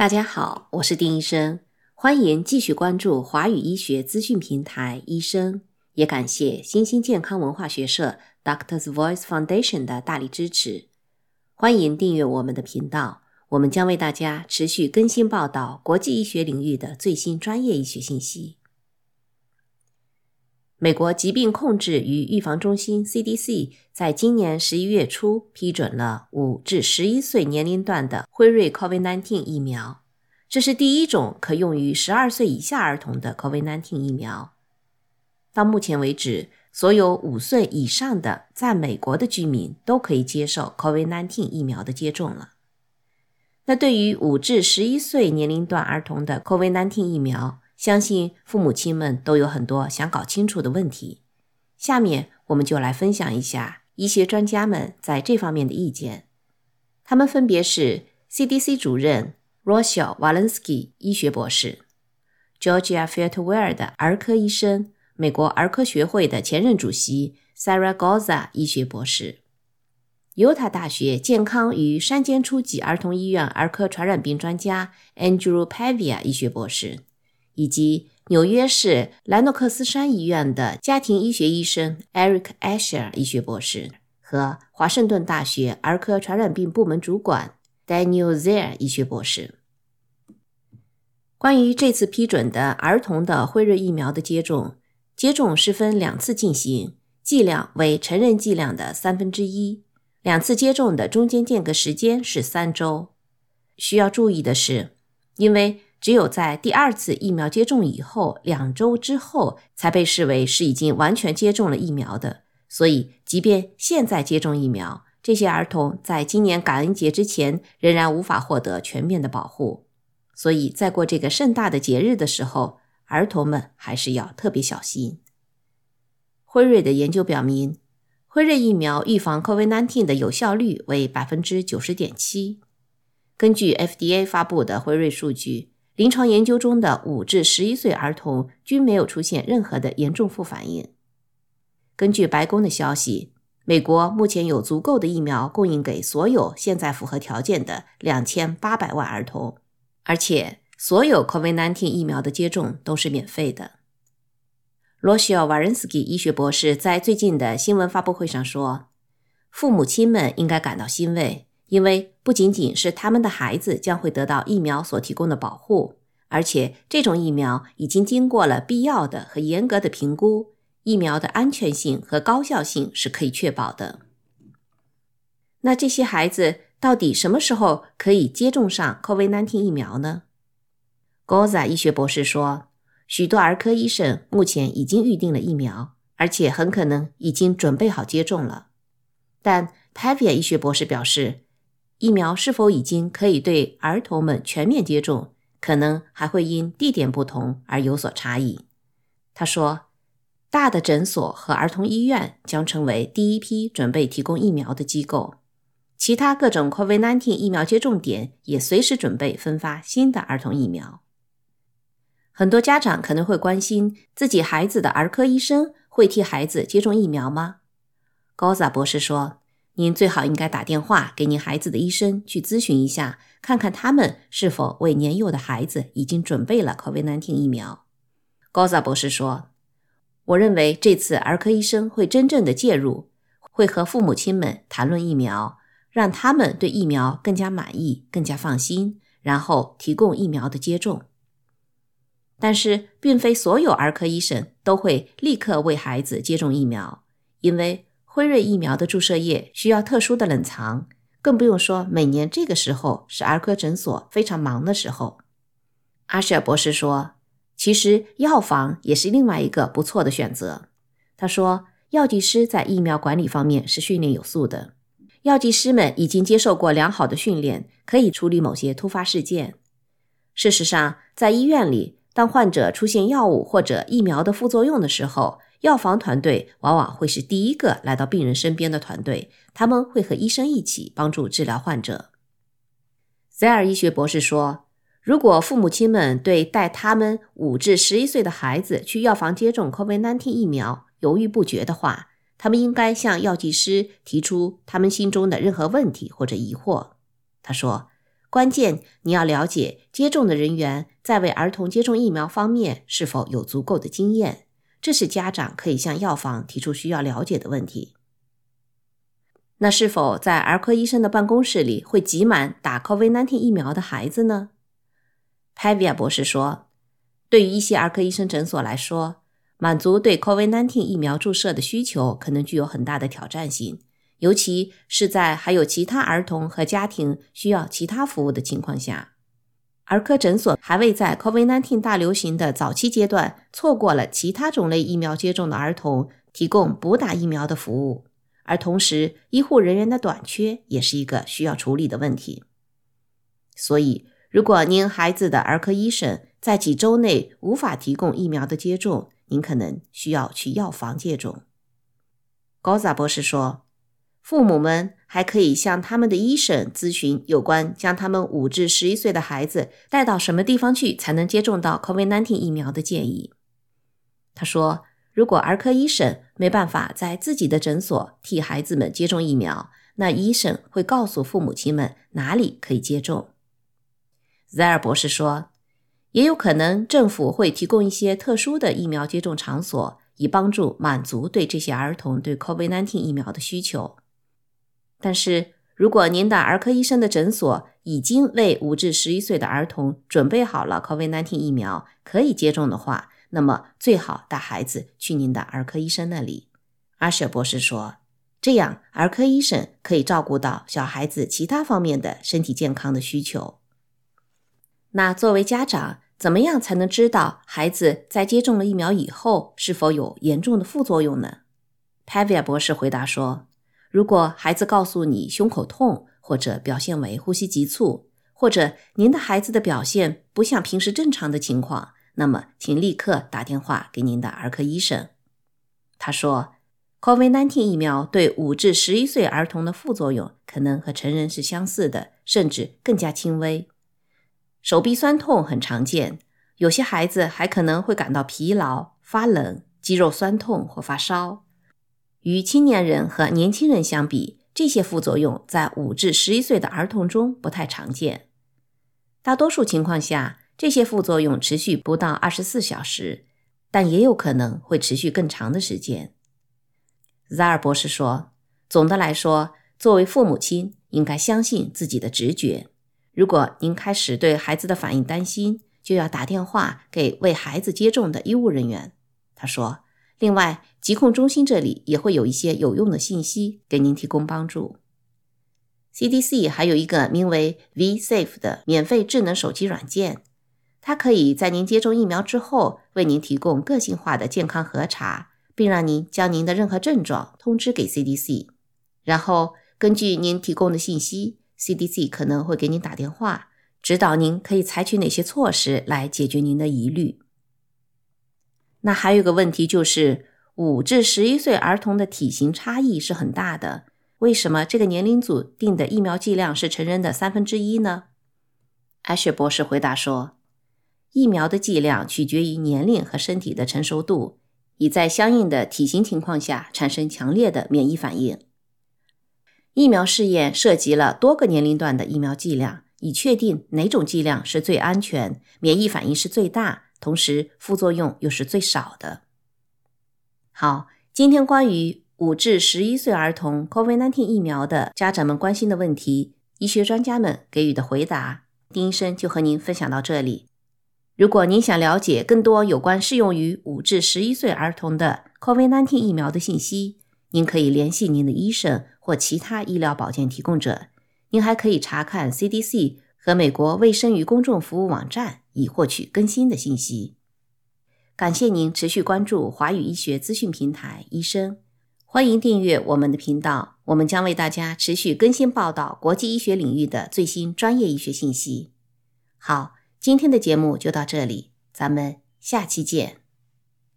大家好，我是丁医生，欢迎继续关注华语医学资讯平台医生，也感谢新兴健康文化学社 Doctors Voice Foundation 的大力支持。欢迎订阅我们的频道，我们将为大家持续更新报道国际医学领域的最新专业医学信息。美国疾病控制与预防中心 （CDC） 在今年十一月初批准了五至十一岁年龄段的辉瑞 COVID-19 疫苗，这是第一种可用于十二岁以下儿童的 COVID-19 疫苗。到目前为止，所有五岁以上的在美国的居民都可以接受 COVID-19 疫苗的接种了。那对于五至十一岁年龄段儿童的 COVID-19 疫苗，相信父母亲们都有很多想搞清楚的问题，下面我们就来分享一下医学专家们在这方面的意见。他们分别是 CDC 主任 Rochelle Walensky 医学博士，Georgia Fieldwell 的儿科医生，美国儿科学会的前任主席 Sarah Goza 医学博士，犹他大学健康与山间初级儿童医院儿科传染病专家 Andrew Pavia 医学博士。以及纽约市莱诺克斯山医院的家庭医学医生 Eric Asher 医学博士和华盛顿大学儿科传染病部门主管 Daniel Zare 医学博士。关于这次批准的儿童的辉瑞疫苗的接种，接种是分两次进行，剂量为成人剂量的三分之一，两次接种的中间间隔时间是三周。需要注意的是，因为只有在第二次疫苗接种以后两周之后，才被视为是已经完全接种了疫苗的。所以，即便现在接种疫苗，这些儿童在今年感恩节之前仍然无法获得全面的保护。所以在过这个盛大的节日的时候，儿童们还是要特别小心。辉瑞的研究表明，辉瑞疫苗预防 COVID-19 的有效率为百分之九十点七。根据 FDA 发布的辉瑞数据。临床研究中的五至十一岁儿童均没有出现任何的严重副反应。根据白宫的消息，美国目前有足够的疫苗供应给所有现在符合条件的两千八百万儿童，而且所有 COVID-19 疫苗的接种都是免费的。罗西奥·瓦仁斯基医学博士在最近的新闻发布会上说：“父母亲们应该感到欣慰。”因为不仅仅是他们的孩子将会得到疫苗所提供的保护，而且这种疫苗已经经过了必要的和严格的评估，疫苗的安全性和高效性是可以确保的。那这些孩子到底什么时候可以接种上 COVID-19 疫苗呢？Goza 医学博士说，许多儿科医生目前已经预定了疫苗，而且很可能已经准备好接种了。但 Pavia 医学博士表示。疫苗是否已经可以对儿童们全面接种，可能还会因地点不同而有所差异。他说：“大的诊所和儿童医院将成为第一批准备提供疫苗的机构，其他各种 COVID-19 疫苗接种点也随时准备分发新的儿童疫苗。”很多家长可能会关心，自己孩子的儿科医生会替孩子接种疫苗吗？高萨博士说。您最好应该打电话给您孩子的医生去咨询一下，看看他们是否为年幼的孩子已经准备了 COVID-19 疫苗。高萨博士说：“我认为这次儿科医生会真正的介入，会和父母亲们谈论疫苗，让他们对疫苗更加满意、更加放心，然后提供疫苗的接种。但是，并非所有儿科医生都会立刻为孩子接种疫苗，因为。”辉瑞疫苗的注射液需要特殊的冷藏，更不用说每年这个时候是儿科诊所非常忙的时候。阿舍尔博士说：“其实药房也是另外一个不错的选择。”他说：“药剂师在疫苗管理方面是训练有素的，药剂师们已经接受过良好的训练，可以处理某些突发事件。事实上，在医院里，当患者出现药物或者疫苗的副作用的时候，药房团队往往会是第一个来到病人身边的团队，他们会和医生一起帮助治疗患者。塞尔医学博士说：“如果父母亲们对带他们五至十一岁的孩子去药房接种 COVID-19 疫苗犹豫不决的话，他们应该向药剂师提出他们心中的任何问题或者疑惑。”他说：“关键你要了解。”接种的人员在为儿童接种疫苗方面是否有足够的经验，这是家长可以向药房提出需要了解的问题。那是否在儿科医生的办公室里会挤满打 COVID-19 疫苗的孩子呢？Pavia 博士说，对于一些儿科医生诊所来说，满足对 COVID-19 疫苗注射的需求可能具有很大的挑战性，尤其是在还有其他儿童和家庭需要其他服务的情况下。儿科诊所还未在 COVID-19 大流行的早期阶段错过了其他种类疫苗接种的儿童提供补打疫苗的服务。而同时，医护人员的短缺也是一个需要处理的问题。所以，如果您孩子的儿科医生在几周内无法提供疫苗的接种，您可能需要去药房接种。高萨博士说，父母们还可以向他们的医生咨询有关将他们五至十一岁的孩子带到什么地方去才能接种到 COVID-19 疫苗的建议。他说。如果儿科医生没办法在自己的诊所替孩子们接种疫苗，那医生会告诉父母亲们哪里可以接种。塞尔博士说，也有可能政府会提供一些特殊的疫苗接种场所，以帮助满足对这些儿童对 COVID-19 疫苗的需求。但是如果您的儿科医生的诊所已经为五至十一岁的儿童准备好了 COVID-19 疫苗，可以接种的话，那么最好带孩子去您的儿科医生那里，阿舍博士说，这样儿科医生可以照顾到小孩子其他方面的身体健康的需求。那作为家长，怎么样才能知道孩子在接种了疫苗以后是否有严重的副作用呢？Pavia 博士回答说，如果孩子告诉你胸口痛，或者表现为呼吸急促，或者您的孩子的表现不像平时正常的情况。那么，请立刻打电话给您的儿科医生。他说，COVID-19 疫苗对五至十一岁儿童的副作用可能和成人是相似的，甚至更加轻微。手臂酸痛很常见，有些孩子还可能会感到疲劳、发冷、肌肉酸痛或发烧。与青年人和年轻人相比，这些副作用在五至十一岁的儿童中不太常见。大多数情况下。这些副作用持续不到二十四小时，但也有可能会持续更长的时间。扎尔博士说：“总的来说，作为父母亲，应该相信自己的直觉。如果您开始对孩子的反应担心，就要打电话给为孩子接种的医务人员。”他说：“另外，疾控中心这里也会有一些有用的信息给您提供帮助。CDC 还有一个名为 V-Safe 的免费智能手机软件。”它可以在您接种疫苗之后为您提供个性化的健康核查，并让您将您的任何症状通知给 CDC。然后根据您提供的信息，CDC 可能会给您打电话，指导您可以采取哪些措施来解决您的疑虑。那还有个问题就是，五至十一岁儿童的体型差异是很大的，为什么这个年龄组定的疫苗剂量是成人的三分之一呢？艾雪博士回答说。疫苗的剂量取决于年龄和身体的成熟度，以在相应的体型情况下产生强烈的免疫反应。疫苗试验涉及了多个年龄段的疫苗剂量，以确定哪种剂量是最安全、免疫反应是最大，同时副作用又是最少的。好，今天关于五至十一岁儿童 COVID-19 疫苗的家长们关心的问题，医学专家们给予的回答，丁医生就和您分享到这里。如果您想了解更多有关适用于五至十一岁儿童的 COVID-19 疫苗的信息，您可以联系您的医生或其他医疗保健提供者。您还可以查看 CDC 和美国卫生与公众服务网站，以获取更新的信息。感谢您持续关注华语医学资讯平台医生，欢迎订阅我们的频道，我们将为大家持续更新报道国际医学领域的最新专业医学信息。好。今天的节目就到这里，咱们下期见。